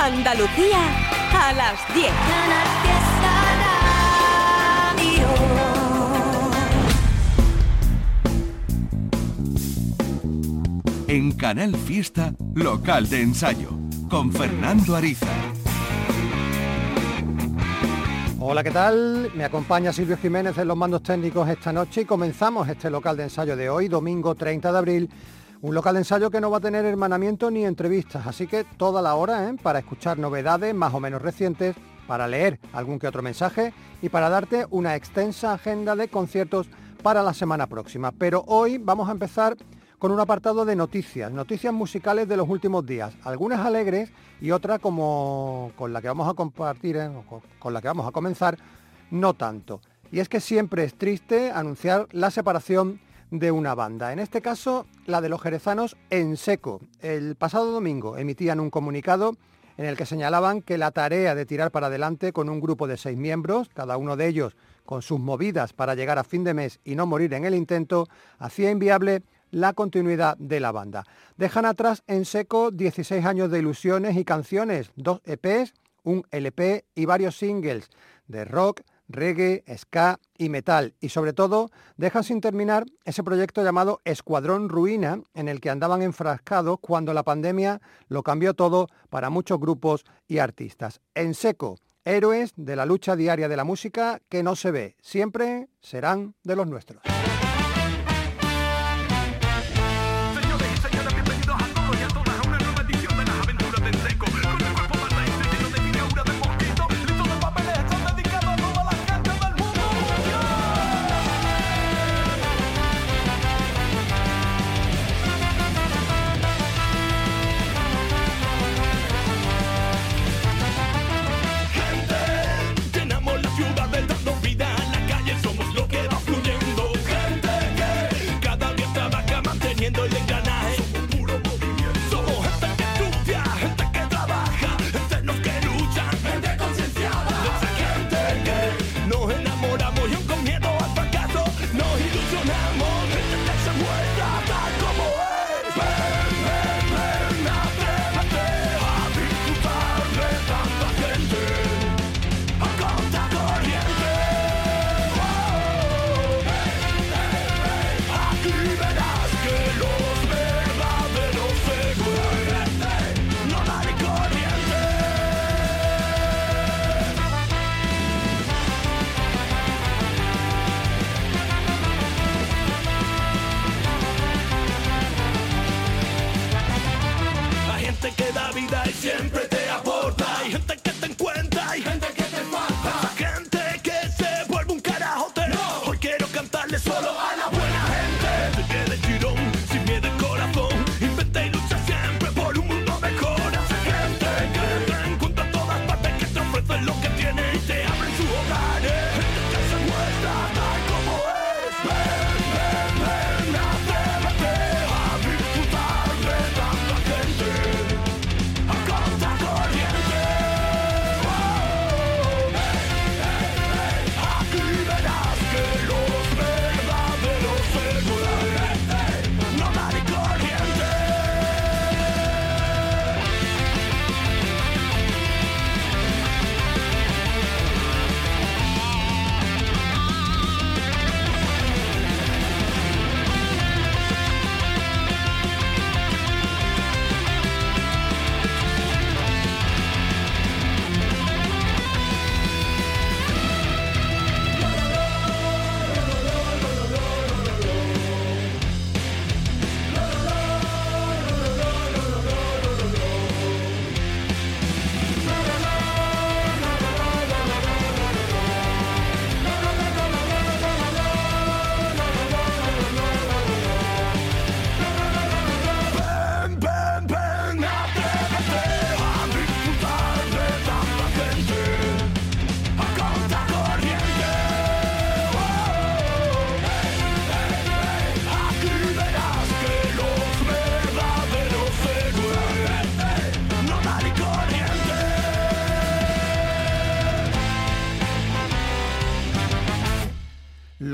Andalucía a las 10. En Canal Fiesta, local de ensayo, con Fernando Ariza. Hola, ¿qué tal? Me acompaña Silvio Jiménez en los mandos técnicos esta noche y comenzamos este local de ensayo de hoy, domingo 30 de abril, un local de ensayo que no va a tener hermanamiento ni entrevistas, así que toda la hora ¿eh? para escuchar novedades más o menos recientes, para leer algún que otro mensaje y para darte una extensa agenda de conciertos para la semana próxima. Pero hoy vamos a empezar con un apartado de noticias, noticias musicales de los últimos días, algunas alegres y otras como con la que vamos a compartir, ¿eh? con la que vamos a comenzar, no tanto. Y es que siempre es triste anunciar la separación de una banda. En este caso, la de los jerezanos en seco. El pasado domingo emitían un comunicado en el que señalaban que la tarea de tirar para adelante con un grupo de seis miembros, cada uno de ellos con sus movidas para llegar a fin de mes y no morir en el intento, hacía inviable la continuidad de la banda. Dejan atrás en seco 16 años de ilusiones y canciones, dos EPs, un LP y varios singles de rock, reggae, ska y metal. Y sobre todo, dejan sin terminar ese proyecto llamado Escuadrón Ruina, en el que andaban enfrascados cuando la pandemia lo cambió todo para muchos grupos y artistas. En seco, héroes de la lucha diaria de la música que no se ve, siempre serán de los nuestros.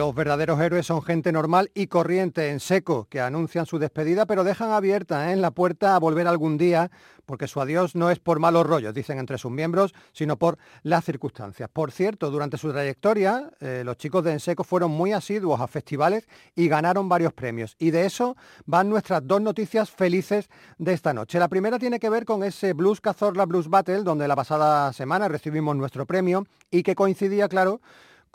Los verdaderos héroes son gente normal y corriente en seco, que anuncian su despedida, pero dejan abierta en ¿eh? la puerta a volver algún día, porque su adiós no es por malos rollos, dicen entre sus miembros, sino por las circunstancias. Por cierto, durante su trayectoria, eh, los chicos de Enseco fueron muy asiduos a festivales y ganaron varios premios. Y de eso van nuestras dos noticias felices de esta noche. La primera tiene que ver con ese Blues Cazorla Blues Battle, donde la pasada semana recibimos nuestro premio y que coincidía, claro,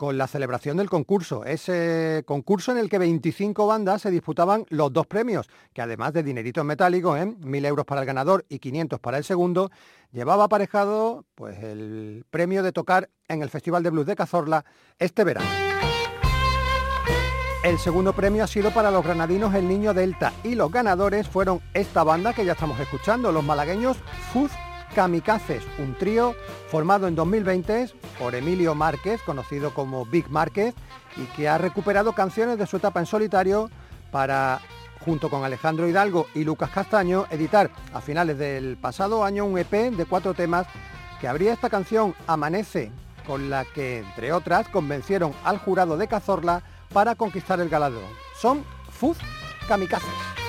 con la celebración del concurso. Ese concurso en el que 25 bandas se disputaban los dos premios, que además de dineritos metálicos, ¿eh? 1.000 euros para el ganador y 500 para el segundo, llevaba aparejado pues, el premio de tocar en el Festival de Blues de Cazorla este verano. El segundo premio ha sido para los granadinos El Niño Delta y los ganadores fueron esta banda que ya estamos escuchando, los malagueños Fuz Kamikazes, un trío formado en 2020 por Emilio Márquez, conocido como Big Márquez, y que ha recuperado canciones de su etapa en solitario para, junto con Alejandro Hidalgo y Lucas Castaño, editar a finales del pasado año un EP de cuatro temas que abría esta canción Amanece, con la que, entre otras, convencieron al jurado de Cazorla para conquistar el galardón. Son Fuz Kamikazes.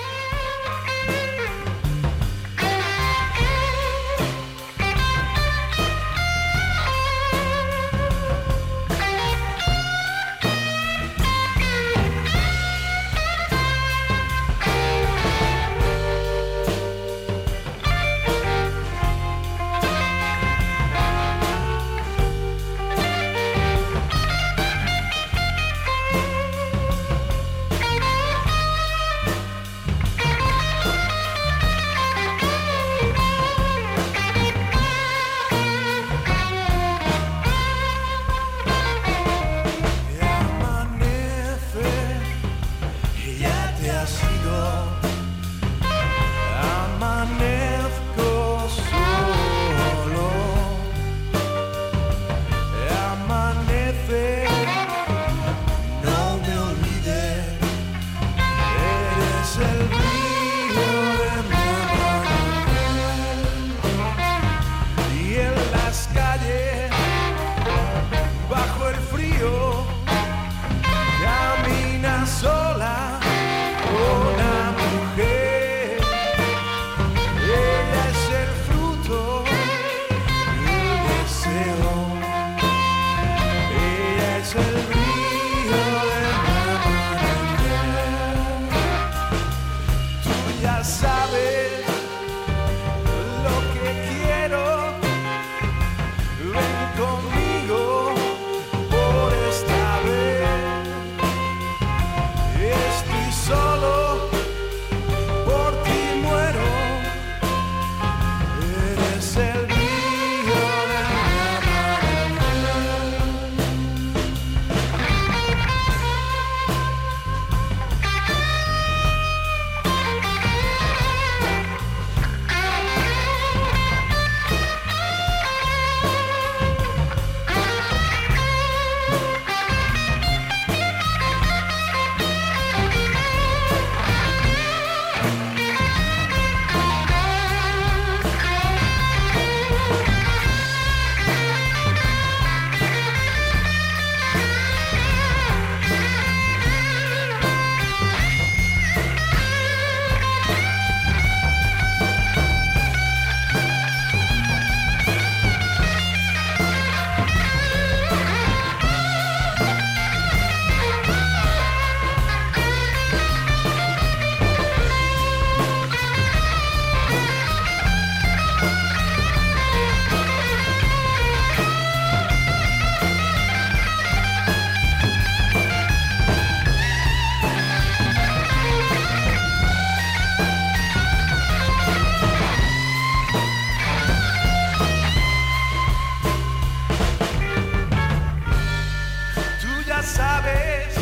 sabes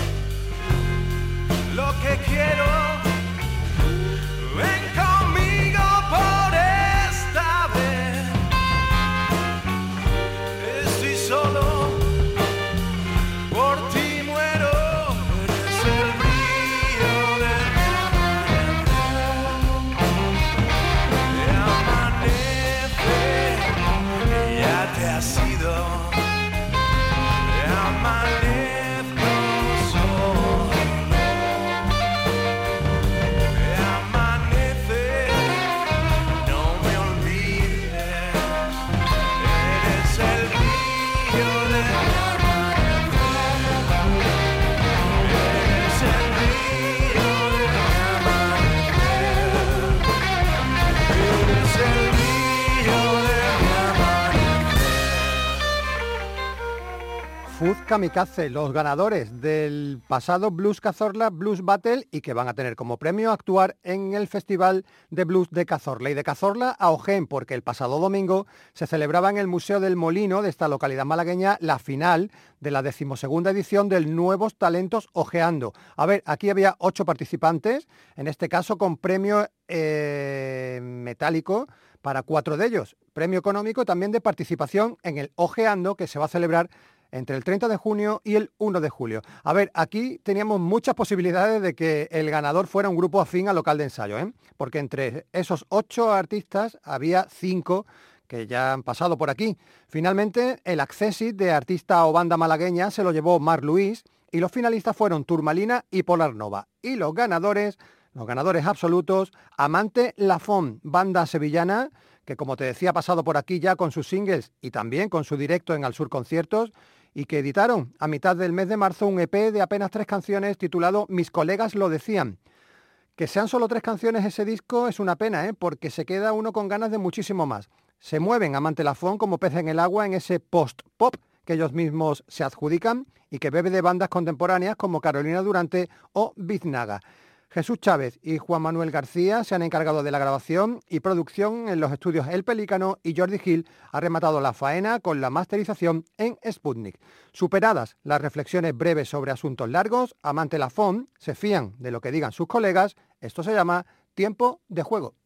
lo que quiero. Blues Kamikaze, los ganadores del pasado Blues Cazorla Blues Battle y que van a tener como premio actuar en el Festival de Blues de Cazorla y de Cazorla a Ojén, porque el pasado domingo se celebraba en el Museo del Molino de esta localidad malagueña la final de la decimosegunda edición del Nuevos Talentos Ojeando. A ver, aquí había ocho participantes, en este caso con premio eh, metálico para cuatro de ellos. Premio económico también de participación en el Ojeando que se va a celebrar entre el 30 de junio y el 1 de julio. A ver, aquí teníamos muchas posibilidades de que el ganador fuera un grupo afín al local de ensayo, ¿eh? porque entre esos ocho artistas había cinco que ya han pasado por aquí. Finalmente, el accesit de artista o banda malagueña se lo llevó Mar Luis y los finalistas fueron Turmalina y Polar Nova. Y los ganadores, los ganadores absolutos, Amante Lafon, banda sevillana, que como te decía ha pasado por aquí ya con sus singles y también con su directo en Al Sur Conciertos, y que editaron a mitad del mes de marzo un EP de apenas tres canciones titulado Mis colegas lo decían. Que sean solo tres canciones ese disco es una pena, ¿eh? porque se queda uno con ganas de muchísimo más. Se mueven a Mantelafón como pez en el agua en ese post-pop que ellos mismos se adjudican y que bebe de bandas contemporáneas como Carolina Durante o Biznaga. Jesús Chávez y Juan Manuel García se han encargado de la grabación y producción en los estudios El Pelícano y Jordi Gil ha rematado la faena con la masterización en Sputnik. Superadas las reflexiones breves sobre asuntos largos, Amante Lafón se fían de lo que digan sus colegas. Esto se llama tiempo de juego.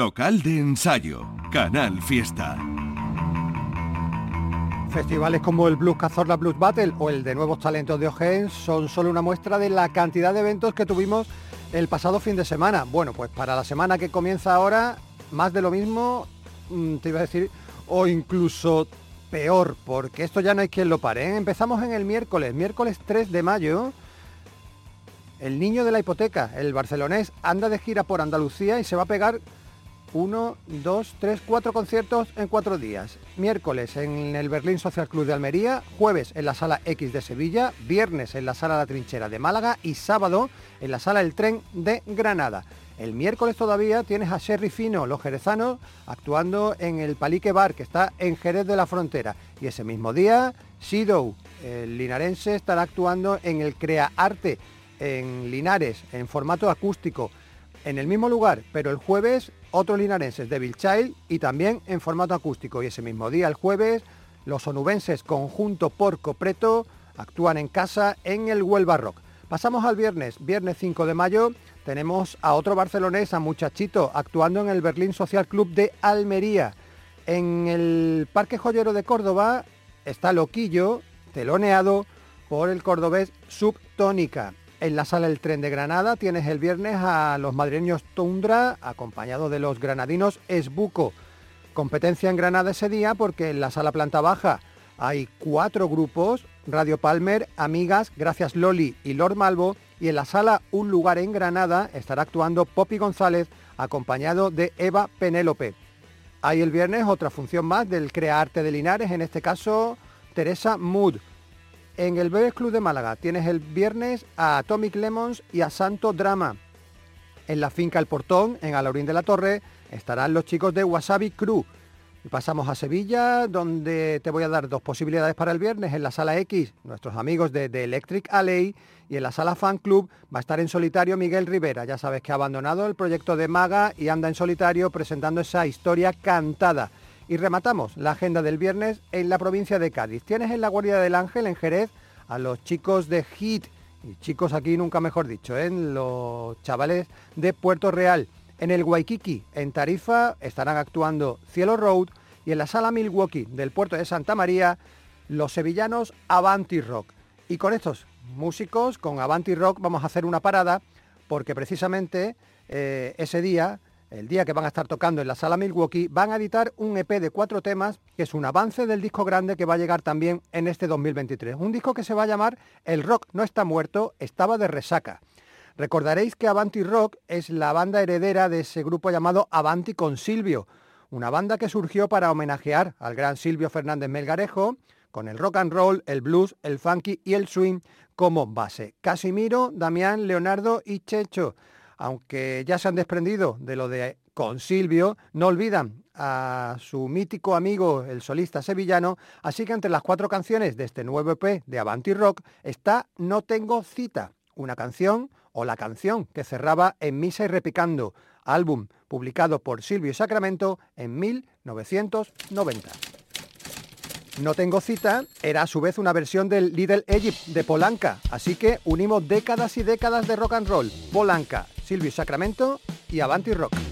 Local de ensayo, Canal Fiesta. Festivales como el Blues Cazorla Blues Battle o el de Nuevos Talentos de Ogen son solo una muestra de la cantidad de eventos que tuvimos el pasado fin de semana. Bueno, pues para la semana que comienza ahora, más de lo mismo, mm, te iba a decir, o incluso peor, porque esto ya no hay quien lo pare. ¿eh? Empezamos en el miércoles, miércoles 3 de mayo. El niño de la hipoteca, el barcelonés, anda de gira por Andalucía y se va a pegar uno, dos, tres, cuatro conciertos en cuatro días. Miércoles en el Berlín Social Club de Almería, jueves en la Sala X de Sevilla, viernes en la Sala La Trinchera de Málaga y sábado en la Sala El Tren de Granada. El miércoles todavía tienes a Sherry Fino, los jerezanos, actuando en el Palique Bar, que está en Jerez de la Frontera. Y ese mismo día, Sido, el linarense, estará actuando en el Crea Arte, en Linares, en formato acústico en el mismo lugar, pero el jueves otros linarenses Devil Child y también en formato acústico. Y ese mismo día, el jueves, los onubenses Conjunto Porco Preto actúan en casa en el Huelva Rock. Pasamos al viernes, viernes 5 de mayo, tenemos a otro barcelonés, a Muchachito, actuando en el Berlín Social Club de Almería. En el Parque Joyero de Córdoba está Loquillo, teloneado por el cordobés Subtónica. En la sala El Tren de Granada tienes el viernes a los madrileños Tundra, acompañado de los granadinos Esbuco. Competencia en Granada ese día porque en la sala planta baja hay cuatro grupos, Radio Palmer, Amigas, Gracias Loli y Lord Malvo, y en la sala Un lugar en Granada estará actuando Poppy González, acompañado de Eva Penélope. Hay el viernes otra función más del Crea Arte de Linares, en este caso Teresa Mood. En el Bebes Club de Málaga tienes el viernes a Atomic Lemons y a Santo Drama. En la finca El Portón, en Alaurín de la Torre, estarán los chicos de Wasabi Crew. Y pasamos a Sevilla, donde te voy a dar dos posibilidades para el viernes. En la sala X, nuestros amigos de The Electric Alley, y en la sala Fan Club va a estar en solitario Miguel Rivera. Ya sabes que ha abandonado el proyecto de Maga y anda en solitario presentando esa historia cantada. Y rematamos la agenda del viernes en la provincia de Cádiz. Tienes en la Guardia del Ángel, en Jerez, a los chicos de HIT, y chicos aquí nunca mejor dicho, ¿eh? los chavales de Puerto Real. En el Waikiki, en Tarifa, estarán actuando Cielo Road y en la sala Milwaukee del puerto de Santa María, los sevillanos Avanti Rock. Y con estos músicos, con Avanti Rock, vamos a hacer una parada porque precisamente eh, ese día el día que van a estar tocando en la sala Milwaukee, van a editar un EP de cuatro temas, que es un avance del disco grande que va a llegar también en este 2023. Un disco que se va a llamar El rock no está muerto, estaba de resaca. Recordaréis que Avanti Rock es la banda heredera de ese grupo llamado Avanti con Silvio, una banda que surgió para homenajear al gran Silvio Fernández Melgarejo, con el rock and roll, el blues, el funky y el swing como base. Casimiro, Damián, Leonardo y Checho aunque ya se han desprendido de lo de con Silvio, no olvidan a su mítico amigo, el solista sevillano, así que entre las cuatro canciones de este nuevo EP de Avanti Rock está No Tengo Cita, una canción o la canción que cerraba en Misa y Repicando, álbum publicado por Silvio Sacramento en 1990. No tengo cita era a su vez una versión del Little Egypt de Polanca, así que unimos décadas y décadas de rock and roll. Polanca, Silvio Sacramento y Avanti Rock.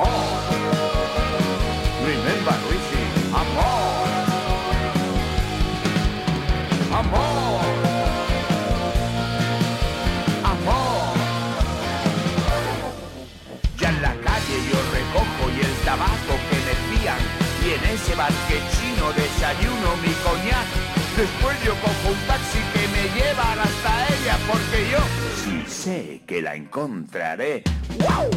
Amor. Remember, Richie, amor. Amor. Amor. Ya en la calle yo recojo y el tabaco que me fían. Y en ese chino desayuno mi coñac. Después yo cojo un taxi que me lleva hasta ella porque yo sí sé que la encontraré. ¡Wow!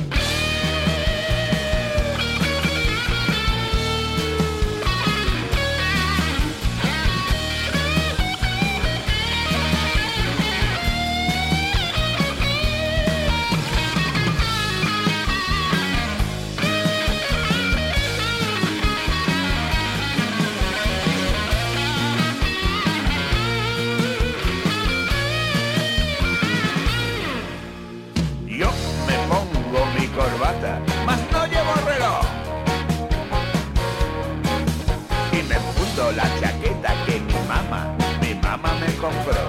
Mamá me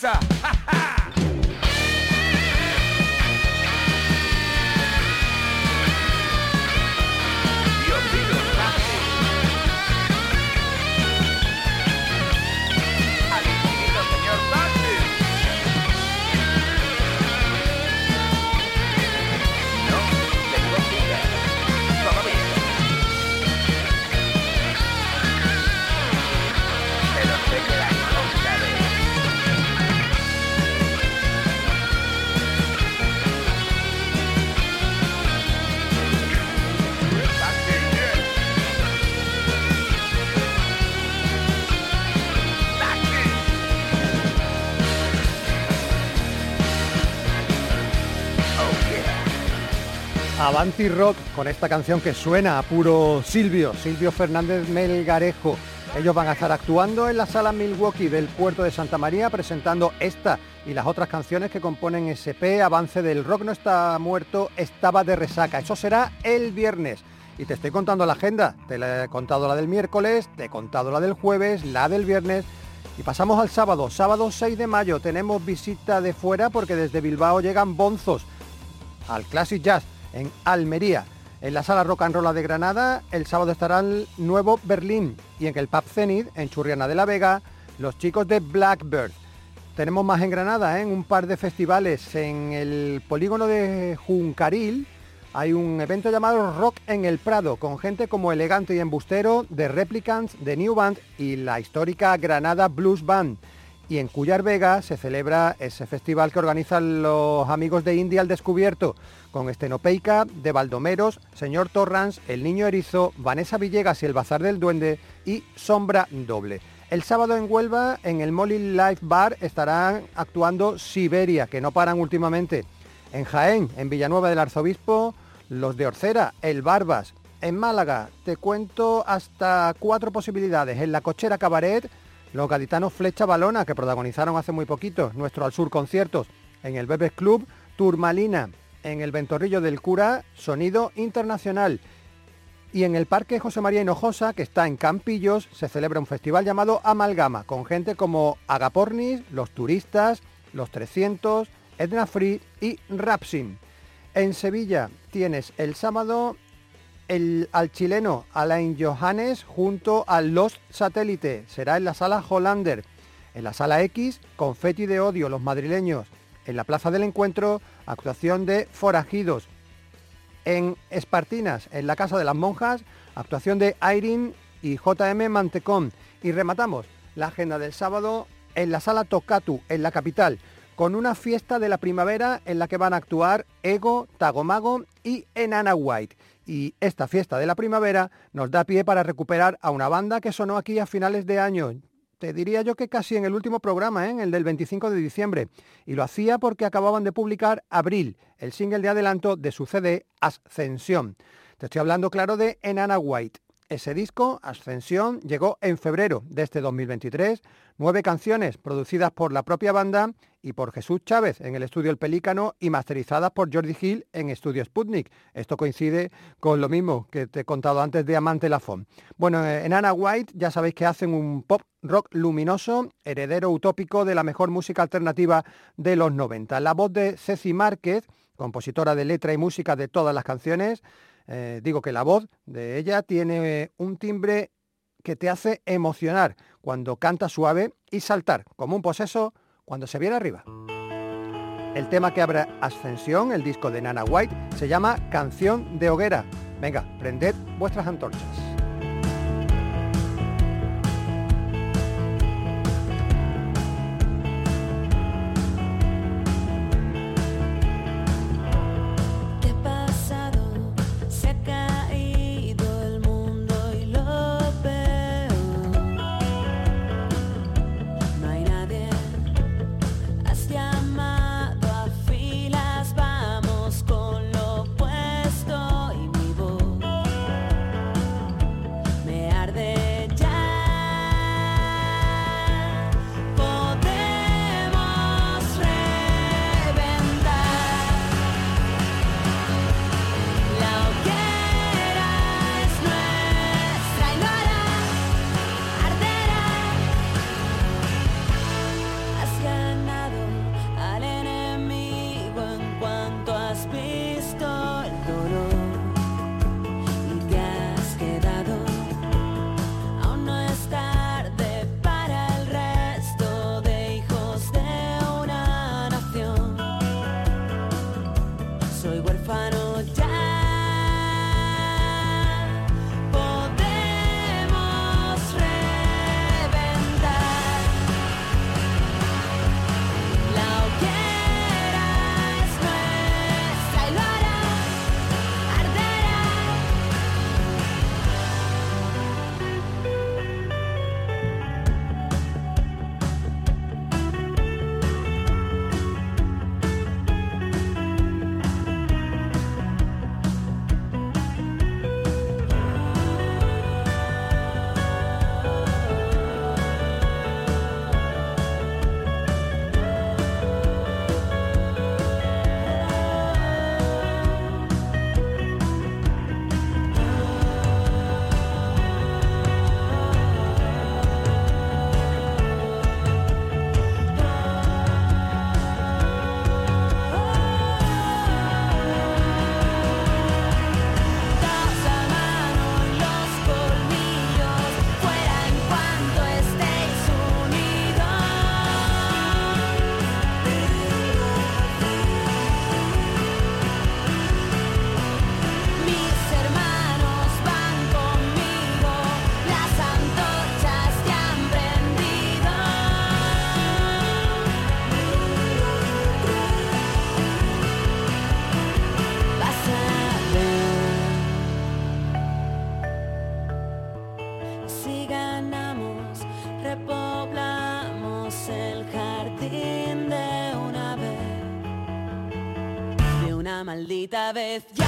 Ibiza. Ha ha! Avanti Rock con esta canción que suena a puro Silvio, Silvio Fernández Melgarejo. Ellos van a estar actuando en la sala Milwaukee del puerto de Santa María presentando esta y las otras canciones que componen SP, Avance del Rock no está muerto, estaba de resaca. Eso será el viernes. Y te estoy contando la agenda. Te la he contado la del miércoles, te he contado la del jueves, la del viernes. Y pasamos al sábado. Sábado 6 de mayo tenemos visita de fuera porque desde Bilbao llegan bonzos al Classic Jazz en Almería. En la sala Rock and Roll de Granada, el sábado estará el nuevo Berlín y en el Pub Zenith, en Churriana de la Vega, los chicos de Blackbird. Tenemos más en Granada, ¿eh? en un par de festivales. En el polígono de Juncaril hay un evento llamado Rock en el Prado, con gente como Elegante y Embustero, de Replicants, de New Band y la histórica Granada Blues Band. Y en Cuyar Vega se celebra ese festival que organizan los amigos de India al descubierto, con Estenopeica, de Baldomeros, Señor Torrans, El Niño Erizo, Vanessa Villegas y el Bazar del Duende y Sombra Doble. El sábado en Huelva, en el Molly Life Bar, estarán actuando Siberia, que no paran últimamente. En Jaén, en Villanueva del Arzobispo, los de Orcera, el Barbas. En Málaga, te cuento hasta cuatro posibilidades. En la Cochera Cabaret, los gaditanos Flecha Balona, que protagonizaron hace muy poquito nuestro Al Sur conciertos. En el Bebes Club, Turmalina. En el Ventorrillo del Cura, Sonido Internacional. Y en el Parque José María Hinojosa, que está en Campillos, se celebra un festival llamado Amalgama, con gente como Agapornis, Los Turistas, Los 300, Edna Free y Rapsin. En Sevilla tienes el sábado el, al chileno Alain Johannes junto a Los Satélite. Será en la sala Hollander. En la sala X, Confetti de Odio, los madrileños. En la Plaza del Encuentro, actuación de Forajidos. En Espartinas, en la Casa de las Monjas, actuación de Irene y JM Mantecón. Y rematamos la agenda del sábado en la sala Tocatu, en la capital, con una fiesta de la primavera en la que van a actuar Ego, Tagomago y Enana White. Y esta fiesta de la primavera nos da pie para recuperar a una banda que sonó aquí a finales de año. Te diría yo que casi en el último programa, ¿eh? el del 25 de diciembre. Y lo hacía porque acababan de publicar Abril, el single de adelanto de su CD Ascensión. Te estoy hablando, claro, de Enana White. Ese disco, Ascensión, llegó en febrero de este 2023, nueve canciones producidas por la propia banda y por Jesús Chávez en el estudio El Pelícano y masterizadas por Jordi Hill en Estudio Sputnik. Esto coincide con lo mismo que te he contado antes de Amante Lafon. Bueno, eh, en Anna White ya sabéis que hacen un pop rock luminoso, heredero utópico de la mejor música alternativa de los 90. La voz de Ceci Márquez, compositora de letra y música de todas las canciones, eh, digo que la voz de ella tiene un timbre que te hace emocionar cuando canta suave y saltar como un poseso cuando se viene arriba. El tema que abre Ascensión, el disco de Nana White, se llama Canción de Hoguera. Venga, prended vuestras antorchas. Vez ya.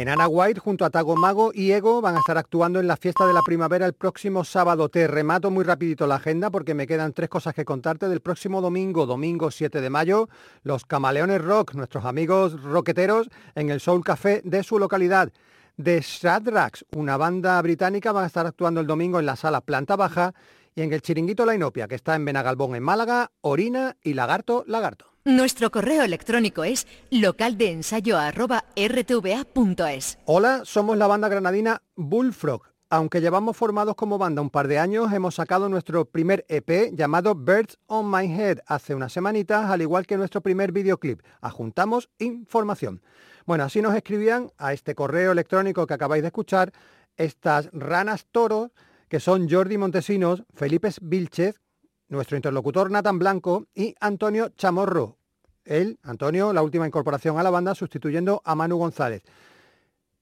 En Ana White, junto a Tago Mago y Ego, van a estar actuando en la fiesta de la primavera el próximo sábado. Te remato muy rapidito la agenda porque me quedan tres cosas que contarte del próximo domingo, domingo 7 de mayo, los Camaleones Rock, nuestros amigos roqueteros, en el Soul Café de su localidad. The Shadracks, una banda británica, van a estar actuando el domingo en la sala Planta Baja y en el Chiringuito La Inopia, que está en Benagalbón, en Málaga, Orina y Lagarto, Lagarto. Nuestro correo electrónico es localdeensayo.rtva.es. Hola, somos la banda granadina Bullfrog. Aunque llevamos formados como banda un par de años, hemos sacado nuestro primer EP llamado Birds on My Head hace unas semanitas, al igual que nuestro primer videoclip. Ajuntamos información. Bueno, así nos escribían a este correo electrónico que acabáis de escuchar estas ranas toros que son Jordi Montesinos, Felipe Vilchez, nuestro interlocutor Nathan Blanco y Antonio Chamorro. Él, Antonio, la última incorporación a la banda sustituyendo a Manu González.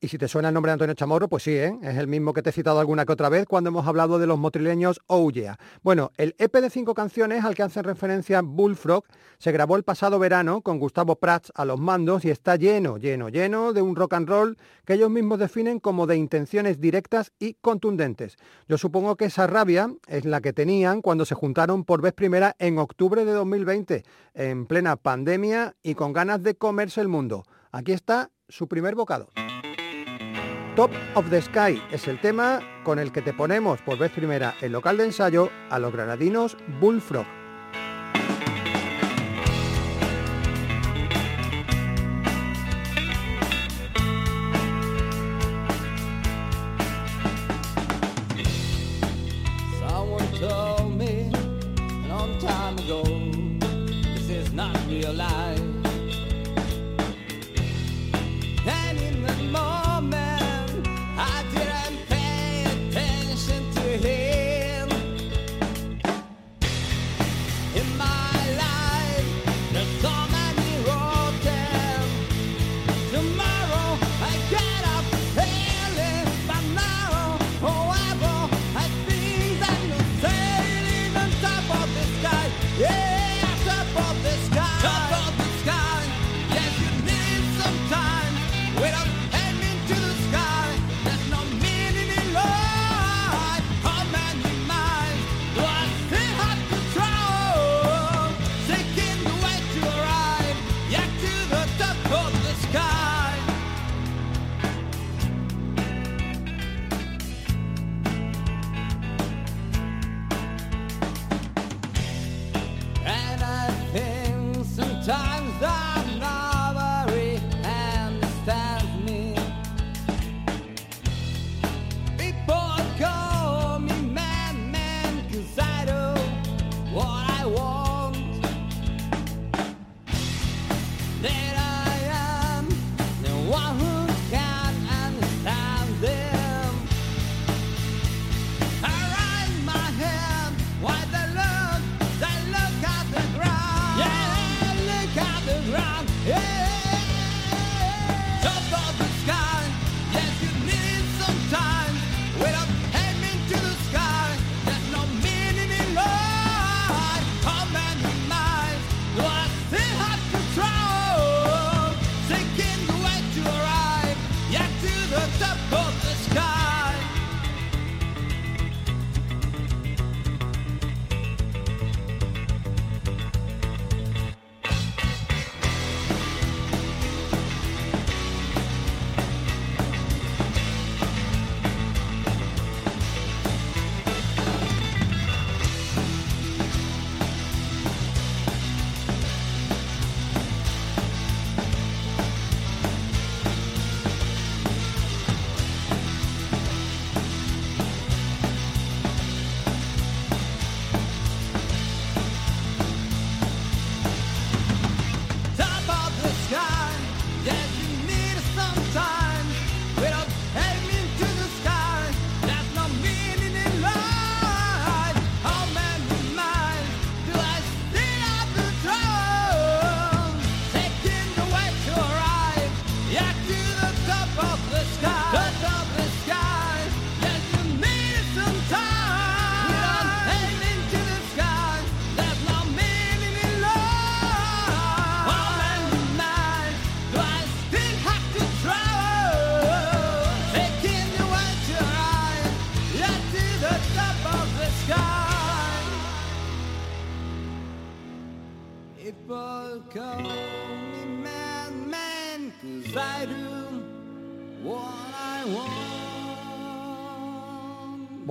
Y si te suena el nombre de Antonio Chamorro, pues sí, ¿eh? es el mismo que te he citado alguna que otra vez cuando hemos hablado de los motrileños Oh Bueno, el EP de cinco canciones al que hacen referencia Bullfrog se grabó el pasado verano con Gustavo Prats a los mandos y está lleno, lleno, lleno de un rock and roll que ellos mismos definen como de intenciones directas y contundentes. Yo supongo que esa rabia es la que tenían cuando se juntaron por vez primera en octubre de 2020, en plena pandemia y con ganas de comerse el mundo. Aquí está su primer bocado. Top of the Sky es el tema con el que te ponemos por vez primera el local de ensayo a los granadinos Bullfrog.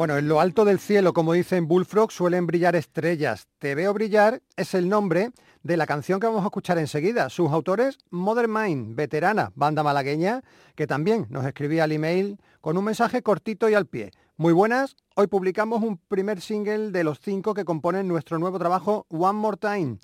Bueno, en lo alto del cielo, como dicen Bullfrog, suelen brillar estrellas. Te veo brillar es el nombre de la canción que vamos a escuchar enseguida. Sus autores, Mother Mind, veterana, banda malagueña, que también nos escribía al email con un mensaje cortito y al pie. Muy buenas, hoy publicamos un primer single de los cinco que componen nuestro nuevo trabajo One More Time.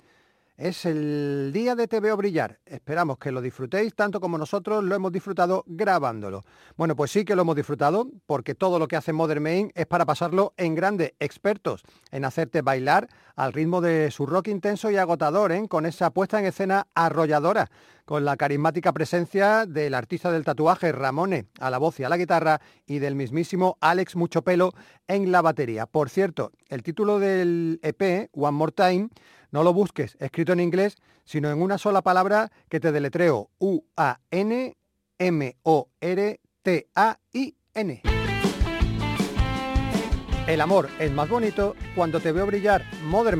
Es el día de Te veo brillar. Esperamos que lo disfrutéis tanto como nosotros lo hemos disfrutado grabándolo. Bueno, pues sí que lo hemos disfrutado porque todo lo que hace Modern Main es para pasarlo en grande, expertos en hacerte bailar al ritmo de su rock intenso y agotador, ¿eh? con esa puesta en escena arrolladora, con la carismática presencia del artista del tatuaje Ramone a la voz y a la guitarra y del mismísimo Alex Muchopelo en la batería. Por cierto, el título del EP, One More Time, no lo busques escrito en inglés, sino en una sola palabra que te deletreo U-A-N-M-O-R-T-A-I-N. El amor es más bonito cuando te veo brillar, Mother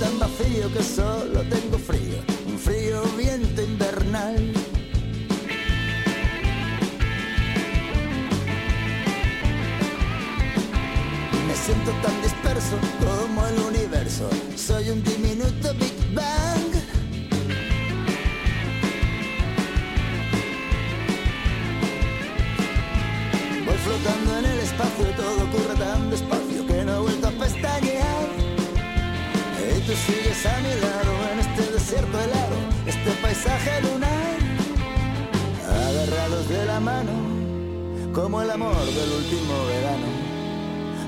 Tan vacío que solo tengo frío, un frío viento invernal siento tan disperso como el universo. Soy un diminuto Big Bang. Voy flotando en el espacio, todo ocurre tan despacio Sigues a mi lado en este desierto helado, este paisaje lunar. Agarrados de la mano, como el amor del último verano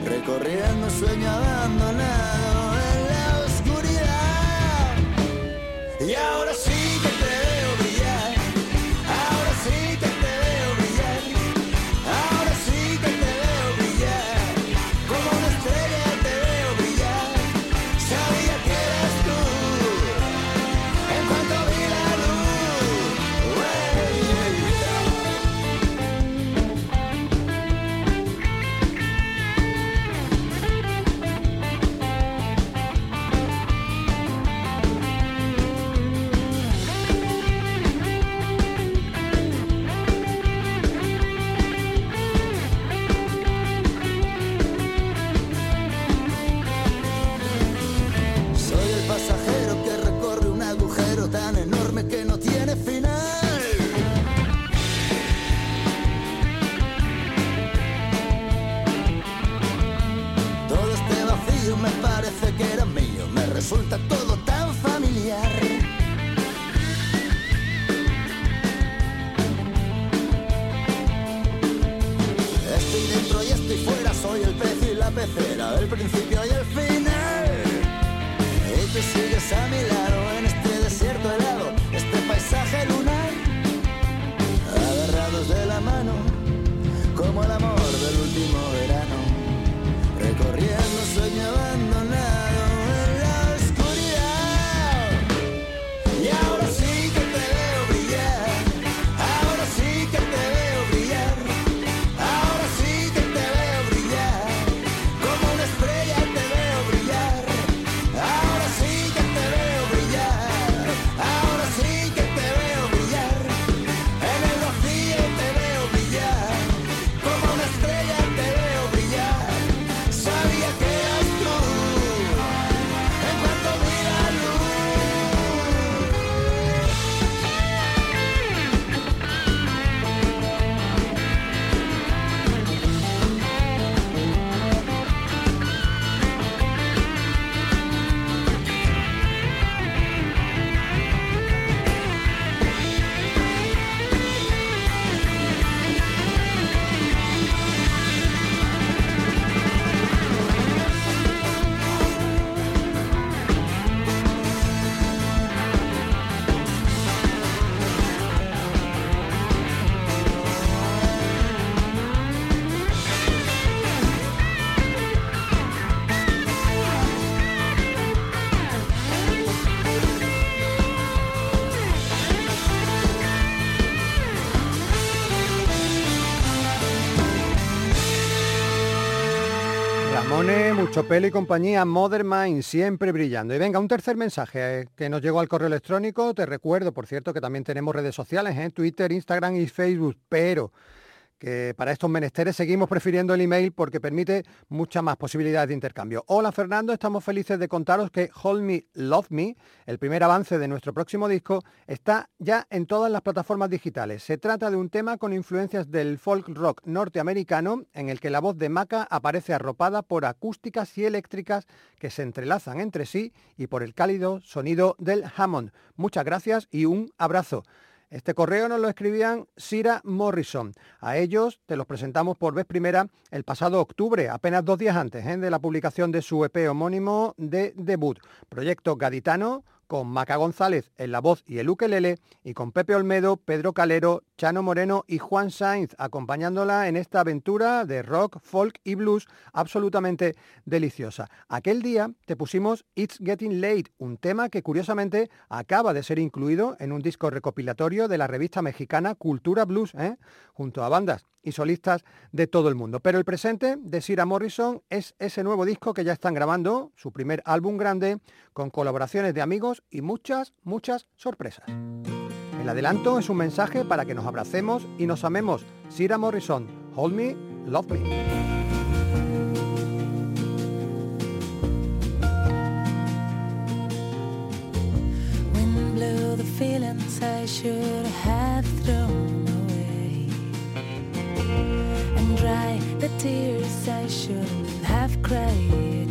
recorriendo sueño abandonado en la oscuridad. Y ahora sí Pelo y compañía, Mother Mind, siempre brillando. Y venga, un tercer mensaje eh, que nos llegó al correo electrónico. Te recuerdo, por cierto, que también tenemos redes sociales, en ¿eh? Twitter, Instagram y Facebook, pero que para estos menesteres seguimos prefiriendo el email porque permite muchas más posibilidades de intercambio. Hola Fernando, estamos felices de contaros que Hold Me, Love Me, el primer avance de nuestro próximo disco, está ya en todas las plataformas digitales. Se trata de un tema con influencias del folk rock norteamericano en el que la voz de Maca aparece arropada por acústicas y eléctricas que se entrelazan entre sí y por el cálido sonido del Hammond. Muchas gracias y un abrazo. Este correo nos lo escribían Sira Morrison. A ellos te los presentamos por vez primera el pasado octubre, apenas dos días antes ¿eh? de la publicación de su EP homónimo de debut. Proyecto gaditano con Maca González en la voz y el ukelele y con Pepe Olmedo, Pedro Calero, Chano Moreno y Juan Sainz acompañándola en esta aventura de rock, folk y blues absolutamente deliciosa. Aquel día te pusimos It's Getting Late, un tema que curiosamente acaba de ser incluido en un disco recopilatorio de la revista mexicana Cultura Blues, ¿eh? junto a bandas y solistas de todo el mundo. Pero el presente de Sira Morrison es ese nuevo disco que ya están grabando, su primer álbum grande, con colaboraciones de amigos y muchas, muchas sorpresas. El adelanto es un mensaje para que nos abracemos y nos amemos. Sira Morrison, Hold Me, Love Me. the tears I have cried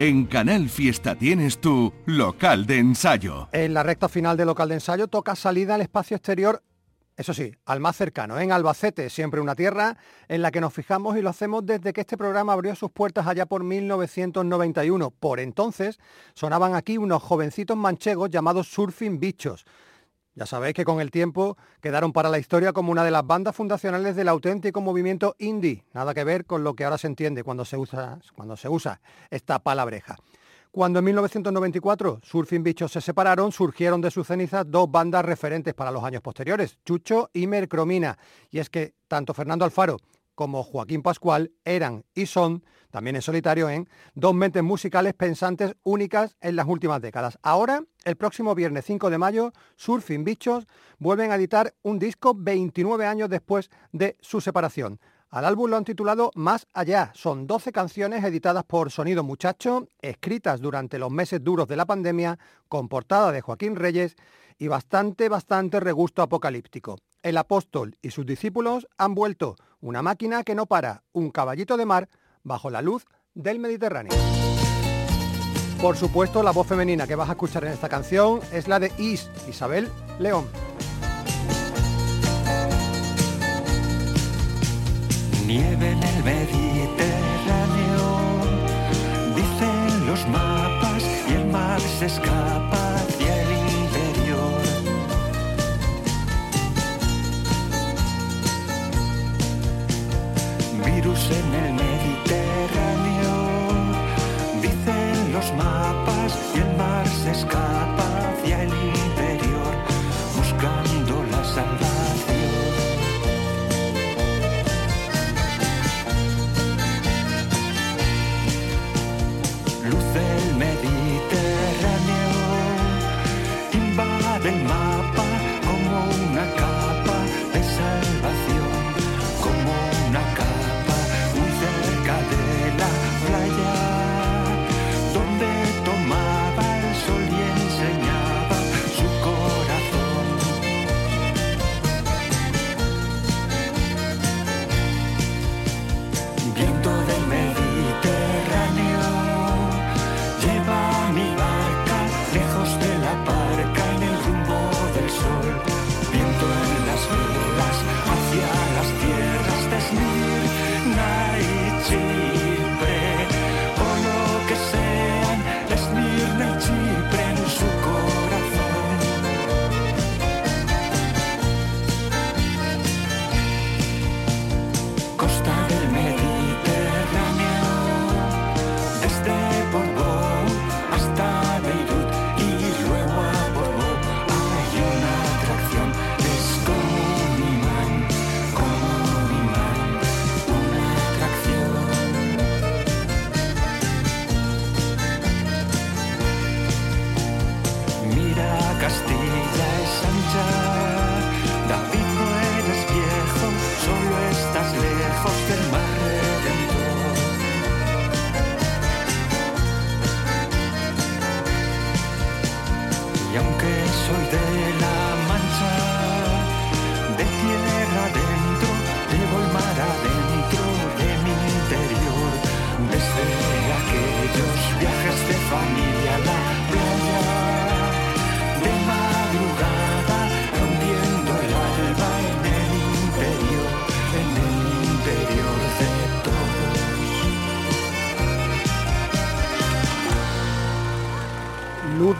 En Canal Fiesta tienes tu local de ensayo. En la recta final del local de ensayo toca salida al espacio exterior eso sí, al más cercano, en Albacete, siempre una tierra en la que nos fijamos y lo hacemos desde que este programa abrió sus puertas allá por 1991. Por entonces sonaban aquí unos jovencitos manchegos llamados Surfing Bichos. Ya sabéis que con el tiempo quedaron para la historia como una de las bandas fundacionales del auténtico movimiento indie. Nada que ver con lo que ahora se entiende cuando se usa, cuando se usa esta palabreja. Cuando en 1994 Surfing Bichos se separaron, surgieron de sus cenizas dos bandas referentes para los años posteriores, Chucho y Mercromina. Y es que tanto Fernando Alfaro como Joaquín Pascual eran y son, también en solitario, en dos mentes musicales pensantes únicas en las últimas décadas. Ahora, el próximo viernes 5 de mayo, Surfing Bichos vuelven a editar un disco 29 años después de su separación. Al álbum lo han titulado Más Allá. Son 12 canciones editadas por Sonido Muchacho, escritas durante los meses duros de la pandemia, con portada de Joaquín Reyes y bastante, bastante regusto apocalíptico. El apóstol y sus discípulos han vuelto una máquina que no para, un caballito de mar bajo la luz del Mediterráneo. Por supuesto, la voz femenina que vas a escuchar en esta canción es la de Is, Isabel León. nieve en el Mediterráneo, dicen los mapas y el mar se escapa Virus en el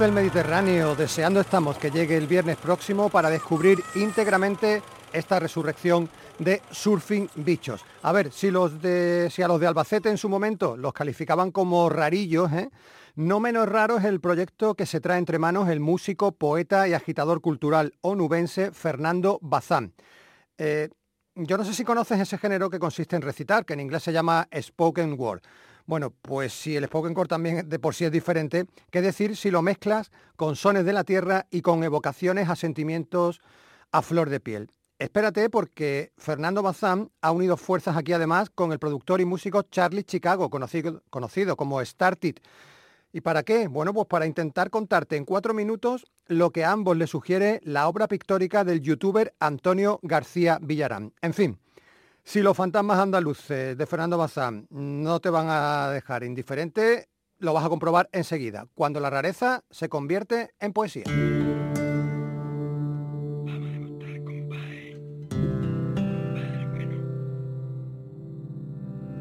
del Mediterráneo, deseando estamos que llegue el viernes próximo para descubrir íntegramente esta resurrección de Surfing Bichos. A ver, si, los de, si a los de Albacete en su momento los calificaban como rarillos, ¿eh? no menos raro es el proyecto que se trae entre manos el músico, poeta y agitador cultural onubense Fernando Bazán. Eh, yo no sé si conoces ese género que consiste en recitar, que en inglés se llama spoken word. Bueno, pues si el spoken word también de por sí es diferente, ¿qué decir si lo mezclas con sones de la tierra y con evocaciones a sentimientos a flor de piel? Espérate porque Fernando Bazán ha unido fuerzas aquí además con el productor y músico Charlie Chicago, conocido, como Started. ¿Y para qué? Bueno, pues para intentar contarte en cuatro minutos lo que a ambos les sugiere la obra pictórica del youtuber Antonio García Villarán. En fin, si los fantasmas andaluces de Fernando Bazán no te van a dejar indiferente, lo vas a comprobar enseguida, cuando la rareza se convierte en poesía.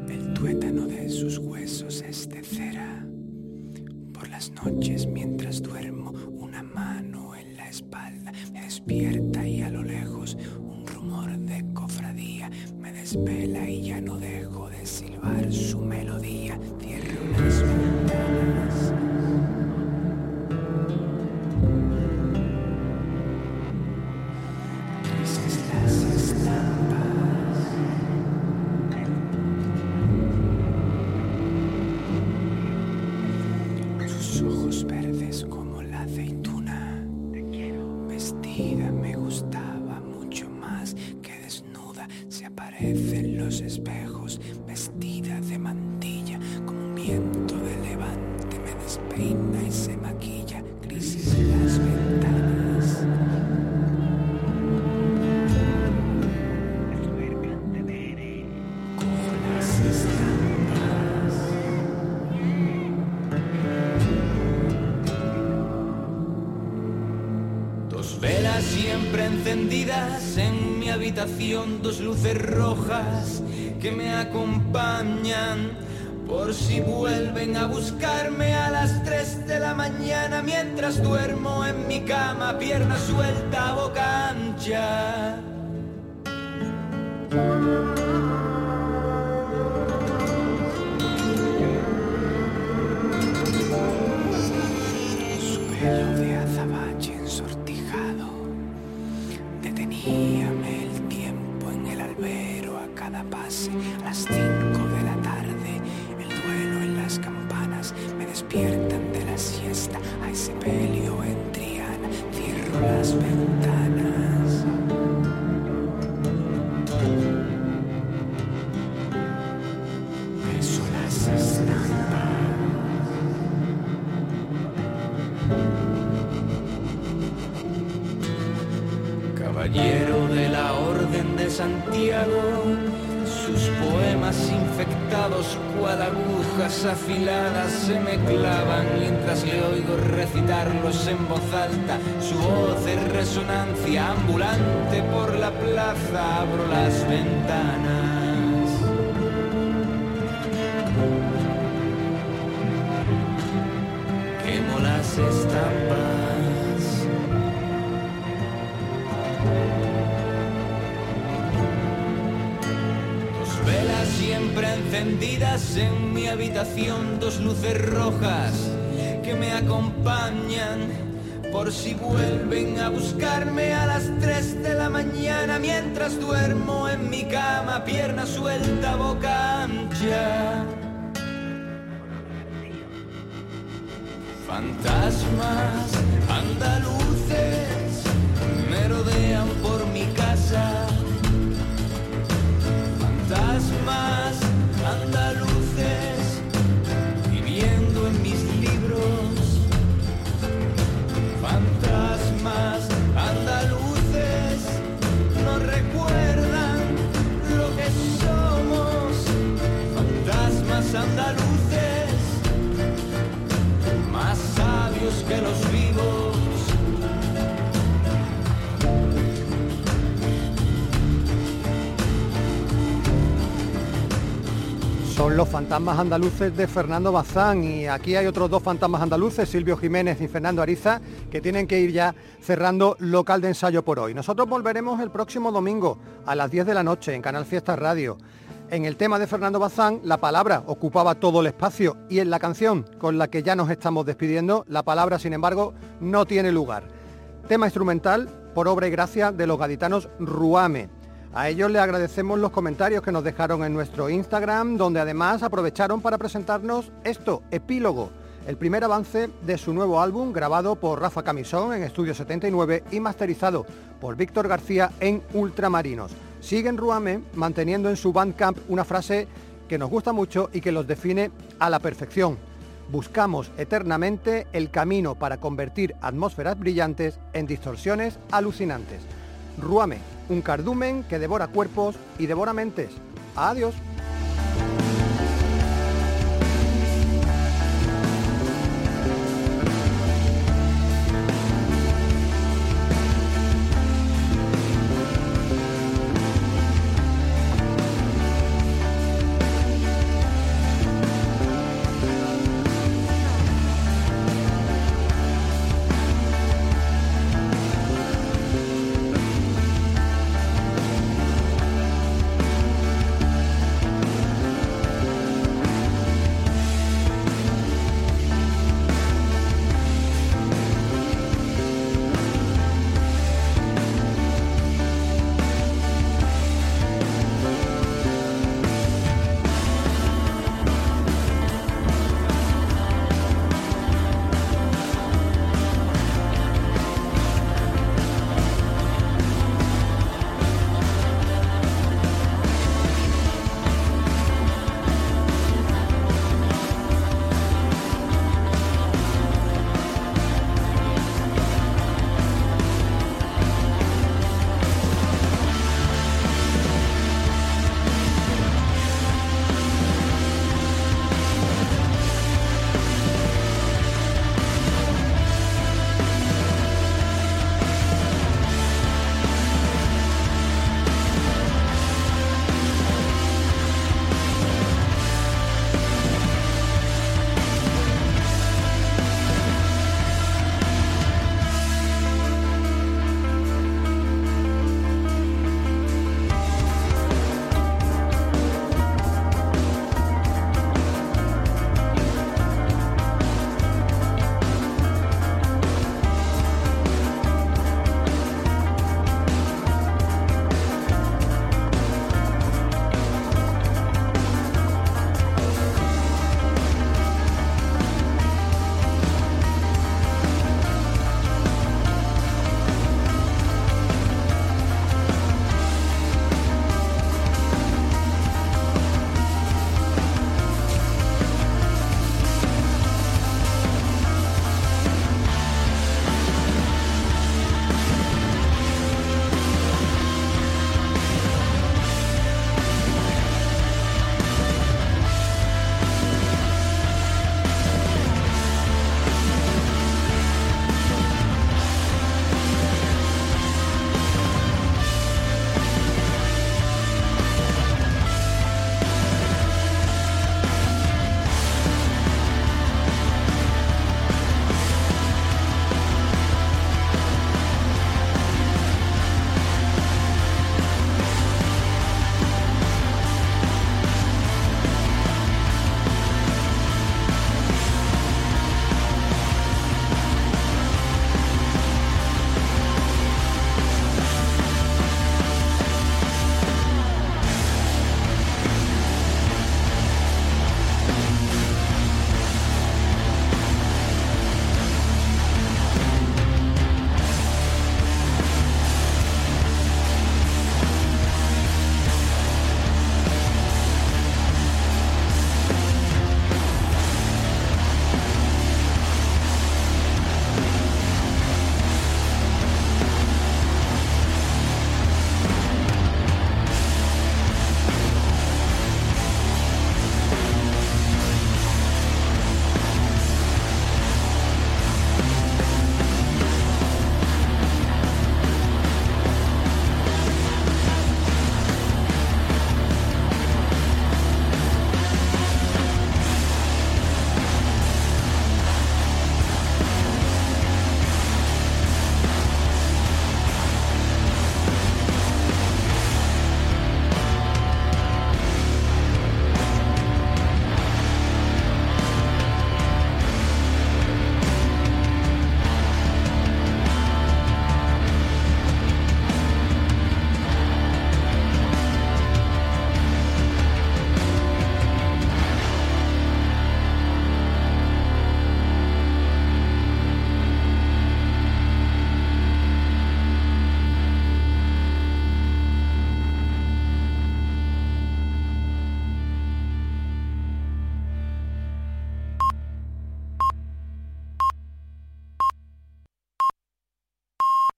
El tuétano de sus huesos es de cera. Por las noches mientras duermo, una mano en la espalda despierta y desvela y ya no dejo de silbar su encendidas en mi habitación, dos luces rojas que me acompañan por si vuelven a buscarme a las 3 de la mañana mientras duermo en mi cama, pierna suelta, boca ancha. Caballero de la Orden de Santiago, sus poemas infectados cual agujas afiladas se me clavan mientras le oigo recitarlos en voz alta. Su voz es resonancia ambulante por la plaza, abro las ventanas. Quemo las estampas. Encendidas en mi habitación, dos luces rojas que me acompañan por si vuelven a buscarme a las 3 de la mañana mientras duermo en mi cama, pierna suelta, boca ancha. Fantasmas andaluces merodean por mi casa. Fantasmas que. Son los fantasmas andaluces de Fernando Bazán y aquí hay otros dos fantasmas andaluces, Silvio Jiménez y Fernando Ariza, que tienen que ir ya cerrando local de ensayo por hoy. Nosotros volveremos el próximo domingo a las 10 de la noche en Canal Fiesta Radio. En el tema de Fernando Bazán, la palabra ocupaba todo el espacio y en la canción con la que ya nos estamos despidiendo, la palabra, sin embargo, no tiene lugar. Tema instrumental por obra y gracia de los gaditanos Ruame. A ellos le agradecemos los comentarios que nos dejaron en nuestro Instagram, donde además aprovecharon para presentarnos esto, Epílogo, el primer avance de su nuevo álbum grabado por Rafa Camisón en Estudio 79 y masterizado por Víctor García en Ultramarinos. Siguen Ruame manteniendo en su Bandcamp una frase que nos gusta mucho y que los define a la perfección. Buscamos eternamente el camino para convertir atmósferas brillantes en distorsiones alucinantes. Ruame, un cardumen que devora cuerpos y devora mentes. Adiós.